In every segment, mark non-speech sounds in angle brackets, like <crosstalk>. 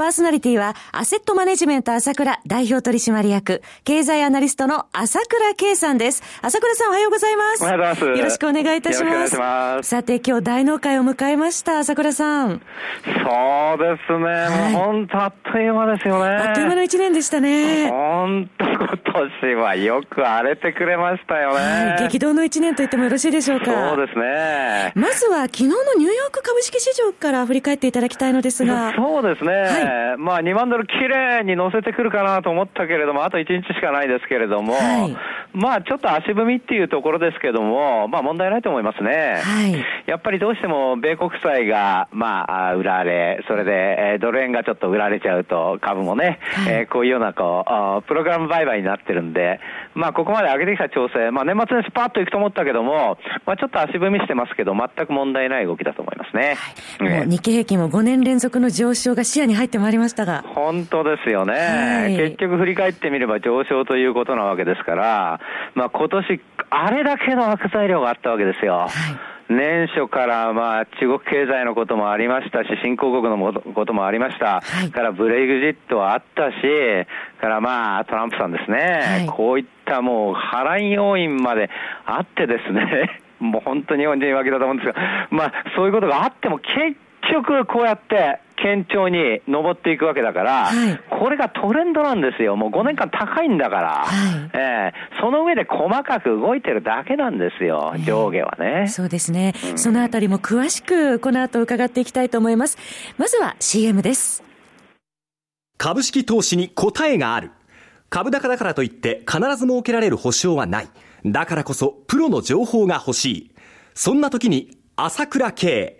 パーソナリティは、アセットマネジメント朝倉代表取締役、経済アナリストの朝倉慶さんです。朝倉さんおはようございます。おはようございます。よろしくお願いいたします。ますさて、今日大納会を迎えました、朝倉さん。そうですね。はい、もう本当あっという間ですよね。あっという間の一年でしたね。本当今年はよく荒れてくれましたよね。はい、激動の一年と言ってもよろしいでしょうか。そうですね。まずは昨日のニューヨーク株式市場から振り返っていただきたいのですが。そうですね。はい、まあ2万ドルきれいに乗せてくるかなと思ったけれども、あと1日しかないですけれども、はい、まあちょっと足踏みっていうところですけども、まあ問題ないと思いますね。はい、やっぱりどうしても米国債が、まあ、売られ、それで、えドル円がちょっと売られちゃうと、株もね、はい、えー、こういうようなこう、プログラム売買になってるんで、まあここまで上げてきた調整、まあ年末にスパッといくと思ったけども、まあちょっと足踏みしてますけど、全く問題ない動きだと思いますね。はい、日経平均も5年連続の上昇が視野に入ってまいりましたが。本当ですよね。はい、結局振り返ってみれば上昇ということなわけですから、まあ今年、あれだけの悪材料があったわけですよ。はい年初からまあ中国経済のこともありましたし、新興国のこともありました、はい、からブレイグジットはあったし、からまあトランプさんですね、はい、こういったもう波乱要因まであってですね、<laughs> もう本当に日本人わけだと思うんですが、まあそういうことがあっても結局こうやって堅調に上っていくわけだから、はい、これがトレンドなんですよ。もう5年間高いんだから、はい、えー、その上で細かく動いてるだけなんですよ、上下はね。そうですね、うん、そのあたりも詳しくこの後伺っていきたいと思います。まずは CM です。株式投資に答えがある。株高だからといって必ず設けられる保証はない。だからこそプロの情報が欲しい。そんな時に朝倉慶。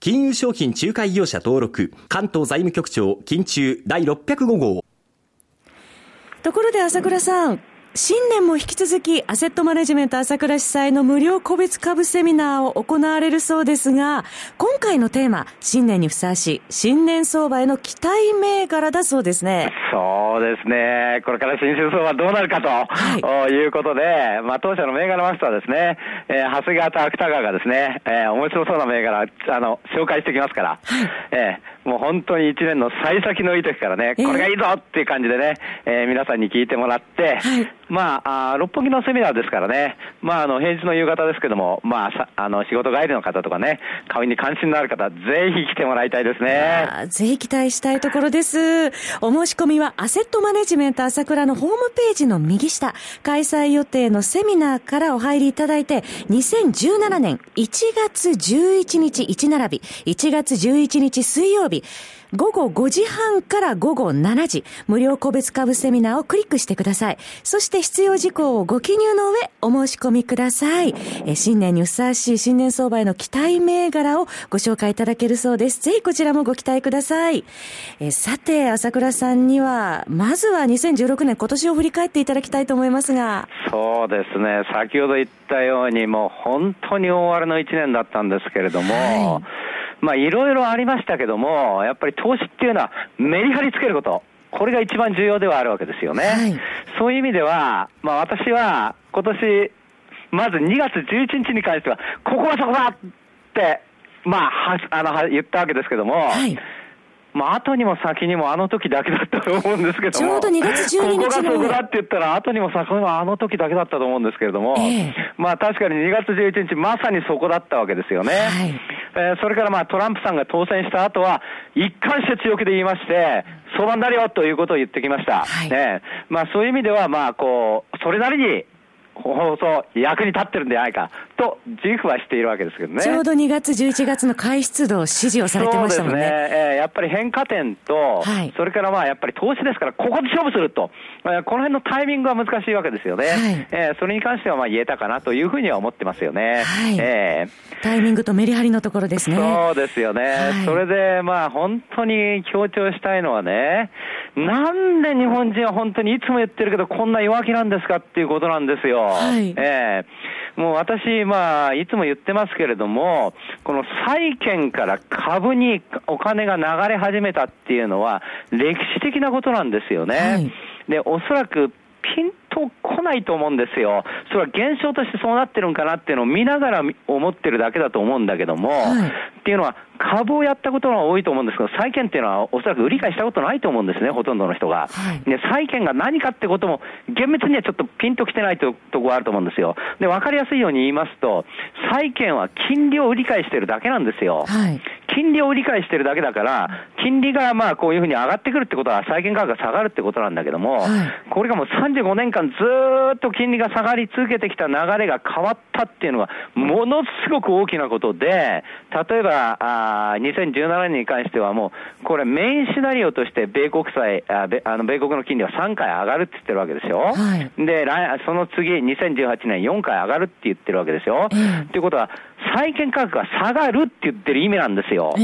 金融商品仲介業者登録、関東財務局長、金中第605号。ところで朝倉さん、新年も引き続き、アセットマネジメント朝倉主催の無料個別株セミナーを行われるそうですが、今回のテーマ、新年にふさわしい、新年相場への期待銘柄だそうですね。そうですね。これから新春相場どうなるかと、はい、いうことで、まあ、当社の銘柄マスターですね、えー、長谷川と芥川がですね、えー、面白そうな銘柄、あの、紹介してきますから、はい、えーもう本当に一年の幸先のいい時からね、これがいいぞっていう感じでね、えー、皆さんに聞いてもらって、はい、まああ、六本木のセミナーですからね、まあ、あの、平日の夕方ですけども、まあ、あの、仕事帰りの方とかね、顔に関心のある方、ぜひ来てもらいたいですね。ぜひ期待したいところです。お申し込みは、アセットマネジメント朝倉のホームページの右下、開催予定のセミナーからお入りいただいて、2017年1月11日1並び、1月11日水曜日、午後5時半から午後7時、無料個別株セミナーをクリックしてください。そして必要事項をご記入の上、お申し込みください。え新年にふさわしい新年相場への期待銘柄をご紹介いただけるそうです。ぜひこちらもご期待ください。えさて、朝倉さんには、まずは2016年今年を振り返っていただきたいと思いますが。そうですね。先ほど言ったように、もう本当に大荒れの1年だったんですけれども、はいまあいろいろありましたけども、やっぱり投資っていうのはメリハリつけること。これが一番重要ではあるわけですよね。はい、そういう意味では、まあ私は今年、まず2月11日に関しては、ここはそこだって、まあ、はあの言ったわけですけども、はいまあ、後にも先にもあの時だけだったと思うんですけども。ちょうど2月12日の。ここがそこだって言ったら、後にも先にもあの時だけだったと思うんですけれども、えー、まあ確かに2月11日、まさにそこだったわけですよね。はい、えー、それからまあトランプさんが当選した後は、一貫して強気で言いまして、相場になるよということを言ってきました。はい、ねまあそういう意味では、まあこう、それなりに、放送役に立ってるんじゃないかと自負はしているわけですけどね。ちょうど2月、11月の買い出動指示をされてましたもんね。そうですね。えー、やっぱり変化点と、はい、それからまあやっぱり投資ですから、ここで勝負すると、えー、この辺のタイミングは難しいわけですよね。はい、えー、それに関してはまあ言えたかなというふうには思ってますよね。はい、えー、タイミングとメリハリのところですね。そうですよね。はい、それでまあ本当に強調したいのはね、なんで日本人は本当にいつも言ってるけど、こんな弱気なんですかっていうことなんですよ。はい、えー、もう私、まあ、いつも言ってますけれども、この債券から株にお金が流れ始めたっていうのは、歴史的なことなんですよね。はい、で、おそらくピンと来ないと思うんですよ。それは現象としてそうなってるんかなっていうのを見ながら思ってるだけだと思うんだけども、はい、っていうのは、株をやったことが多いと思うんですけど、債券っていうのはおそらく売り買いしたことないと思うんですね、ほとんどの人が。はい、で、債券が何かってことも、厳密にはちょっとピンときてないととこがあると思うんですよ。で、わかりやすいように言いますと、債券は金利を売り買いしてるだけなんですよ。はい、金利を売り買いしてるだけだから、金利がまあこういうふうに上がってくるってことは、債券価格が下がるってことなんだけども、はい、これがもう35年間ずっと金利が下がり続けてきた流れが変わったっていうのは、ものすごく大きなことで、例えば、あ2017年に関してはもう、これメインシナリオとして米国債、ああの米国の金利は3回上がるって言ってるわけですよ。はい、で、その次、2018年4回上がるって言ってるわけですよ。と、いうことは、債券価格が下がるって言ってる意味なんですよ。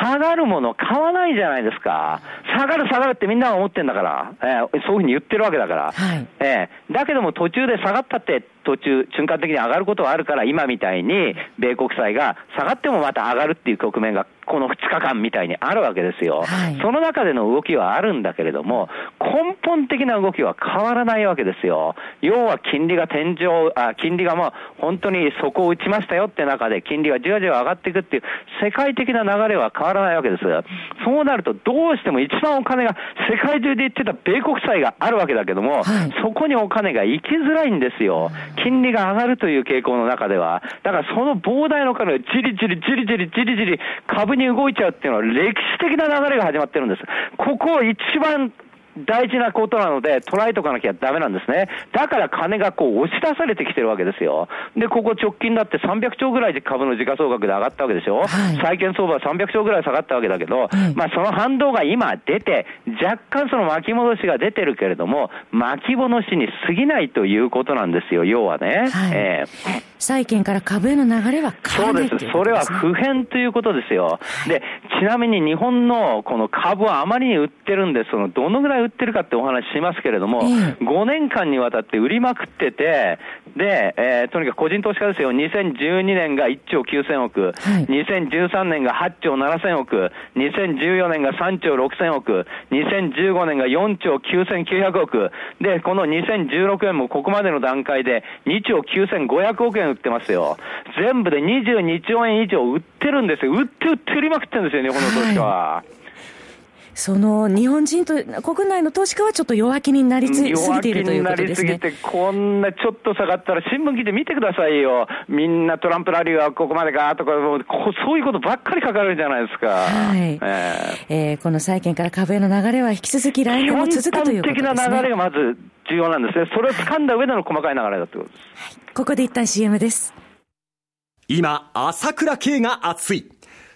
下がるもの買わないじゃないですか。下がる下がるってみんなが思ってんだから、えー、そういうふうに言ってるわけだから。はい、えー、だけども途中で下がったって途中、瞬間的に上がることはあるから、今みたいに米国債が下がってもまた上がるっていう局面がこの2日間みたいにあるわけですよ、はい、その中での動きはあるんだけれども、根本的な動きは変わらないわけですよ。要は金利が天井、あ金利がまあ本当に底を打ちましたよって中で、金利がじわじわ上がっていくっていう、世界的な流れは変わらないわけです。そうなると、どうしても一番お金が世界中で言ってた米国債があるわけだけども、はい、そこにお金が行きづらいんですよ。金利が上がるという傾向の中では。だからその膨大の金がじりじりじりじりじりじり株に動いちゃうっていうのは歴史的な流れが始まってるんです。ここを一番大事なことなので、捉えとかなきゃダメなんですね。だから金がこう押し出されてきてるわけですよ。で、ここ直近だって300兆ぐらいで株の時価総額で上がったわけでしょ。はい、債券相場は300兆ぐらい下がったわけだけど、まあその反動が今出て、若干その巻き戻しが出てるけれども、巻き戻しに過ぎないということなんですよ、要はね。はい、えー、債券から株への流れは変わらないそうです。それは普遍ということですよ。で、ちなみに日本のこの株はあまりに売ってるんで、そのどのぐらい売ってるかってお話しますけれども、5年間にわたって売りまくってて、で、えー、とにかく個人投資家ですよ、2012年が1兆9000億、はい、2013年が8兆7000億、2014年が3兆6000億、2015年が4兆9900億、で、この2016年もここまでの段階で2兆9500億円売ってますよ。全部で22兆円以上売ってるんですよ。売って売って売りまくってるんですよ、日本の投資家は。はいその日本人と、国内の投資家はちょっと弱気になりすぎているということですね。弱気になりすぎて、こんなちょっと下がったら新聞記事見てくださいよ。みんなトランプラリーはここまでかとか、そういうことばっかり書かれるじゃないですか。はい。えー、えー、この債券から株への流れは引き続き来年も続くということですね。基本的な流れがまず重要なんですね。それを掴んだ上での細かい流れだということです。はい。ここで一旦 CM です。今、朝倉慶が熱い。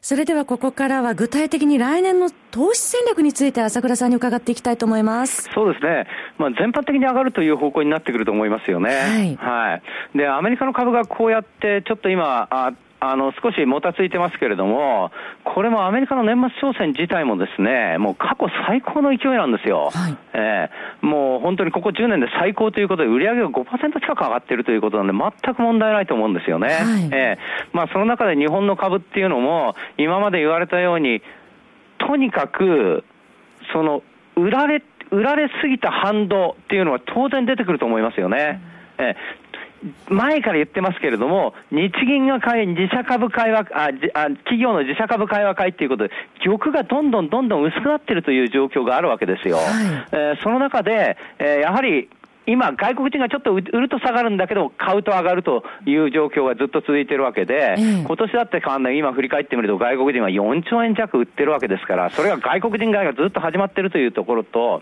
それではここからは具体的に来年の投資戦略について朝倉さんに伺っていきたいと思います。そうですね。まあ全般的に上がるという方向になってくると思いますよね。はい。はい。で、アメリカの株がこうやってちょっと今、ああの、少しもたついてますけれども、これもアメリカの年末商戦自体もですね、もう過去最高の勢いなんですよ。はい、えー、もう本当にここ10年で最高ということで、売上が5%近く上がっているということなんで、全く問題ないと思うんですよね。はい、えー、まあその中で日本の株っていうのも、今まで言われたように、とにかく、その、売られ、売られすぎた反動っていうのは当然出てくると思いますよね。え前から言ってますけれども、日銀が買い、自社株買いは、ああ企業の自社株買いは買いっていうことで、玉がどんどんどんどん薄くなってるという状況があるわけですよ。はい、えー、その中で、えー、やはり今、外国人がちょっと売ると下がるんだけど、買うと上がるという状況がずっと続いてるわけで、え今年だって変わんない、今振り返ってみると、外国人は4兆円弱売ってるわけですから、それが外国人買いがずっと始まってるというところと、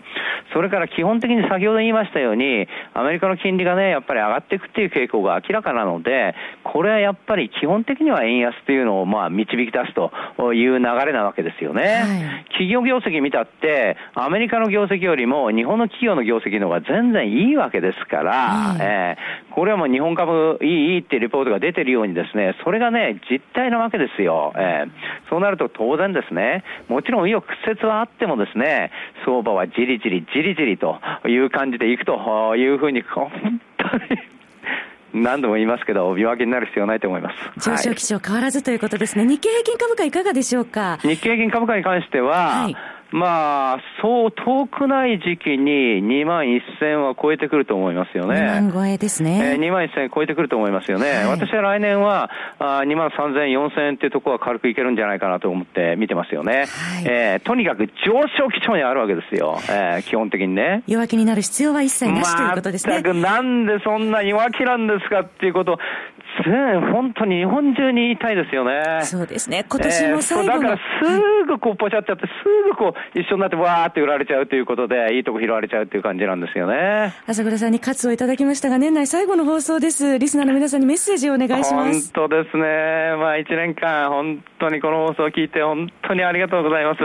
それから基本的に先ほど言いましたように、アメリカの金利がね、やっぱり上がっていくっていう傾向が明らかなので、これはやっぱり基本的には円安というのをまあ導き出すという流れなわけですよね。はい、企業業績見たって、アメリカの業績よりも日本の企業の業績の方が全然いいわけですから、うん、えー、これはもう日本株いい、いいってレポートが出てるようにですね、それがね、実態なわけですよ。えー、そうなると当然ですね、もちろん紆余曲折はあってもですね、相場はじりじりじりじりという感じでいくというふうに、本当に <laughs> 何度も言いますけど、見分けになる必要ないと思います。上昇基調変わらずということですね。日経平均株価いかがでしょうか？日経平均株価に関しては、はいまあ、そう遠くない時期に2万1000は超えてくると思いますよね。2万超えですね。えー、2万1000超えてくると思いますよね。はい、私は来年はあ2万3000、4000っていうところは軽くいけるんじゃないかなと思って見てますよね。はい、えー、とにかく上昇基調にあるわけですよ。えー、基本的にね。弱気になる必要は一切なしということですね。全くなんでそんな弱気なんですかっていうこと、本当に日本中に言いたいですよね。そうですね。今年も最後の、えー、だからすぐこうポチャっちゃって、すぐこう一緒になってわーって売られちゃうということで、いいとこ拾われちゃうっていう感じなんですよね。朝倉さんに喝をいただきましたが、年内最後の放送です。リスナーの皆さんにメッセージをお願いします。本当ですね。まあ一年間、本当にこの放送を聞いて、本当にありがとうございます。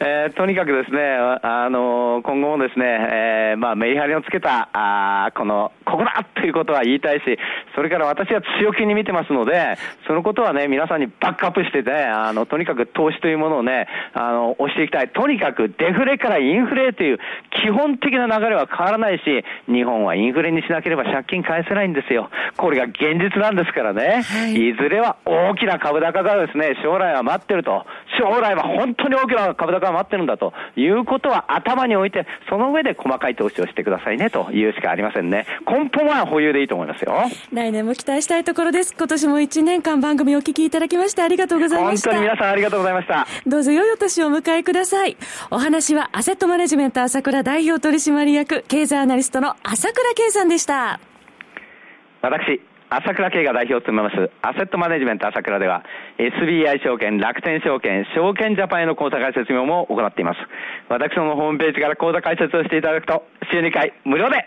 えー、とにかくですね、あの、今後もですね、えー、まあメリハリをつけた、あこの、ここだということは言いたいし、それから私は強気に見てますので、<laughs> そのことはね、皆さんにバックアップしてね、あの、とにかく投資というものをね、あの、押していきたい。とにかくデフレからインフレという基本的な流れは変わらないし、日本はインフレにしなければ借金返せないんですよ。これが現実なんですからね。はい、いずれは大きな株高がですね、将来は待ってると。将来は本当に大きな株高が待ってるんだということは頭に置いて、その上で細かい投資をしてくださいねというしかありませんね。根本は保有でいいと思いますよ。来年も期待したいところです。今年も1年間番組をお聞きいただきましてありがとうございました。本当に皆さんありがとうございました。どうぞ良いお年をお迎えください。お話はアセットマネジメント朝倉代表取締役、経済アナリストの朝倉圭さんでした。私、朝倉慶が代表を務めますアセットマネジメント朝倉では SBI 証券、楽天証券、証券ジャパンへの口座開設業務を行っています。私のホームページから口座開設をしていただくと週2回無料で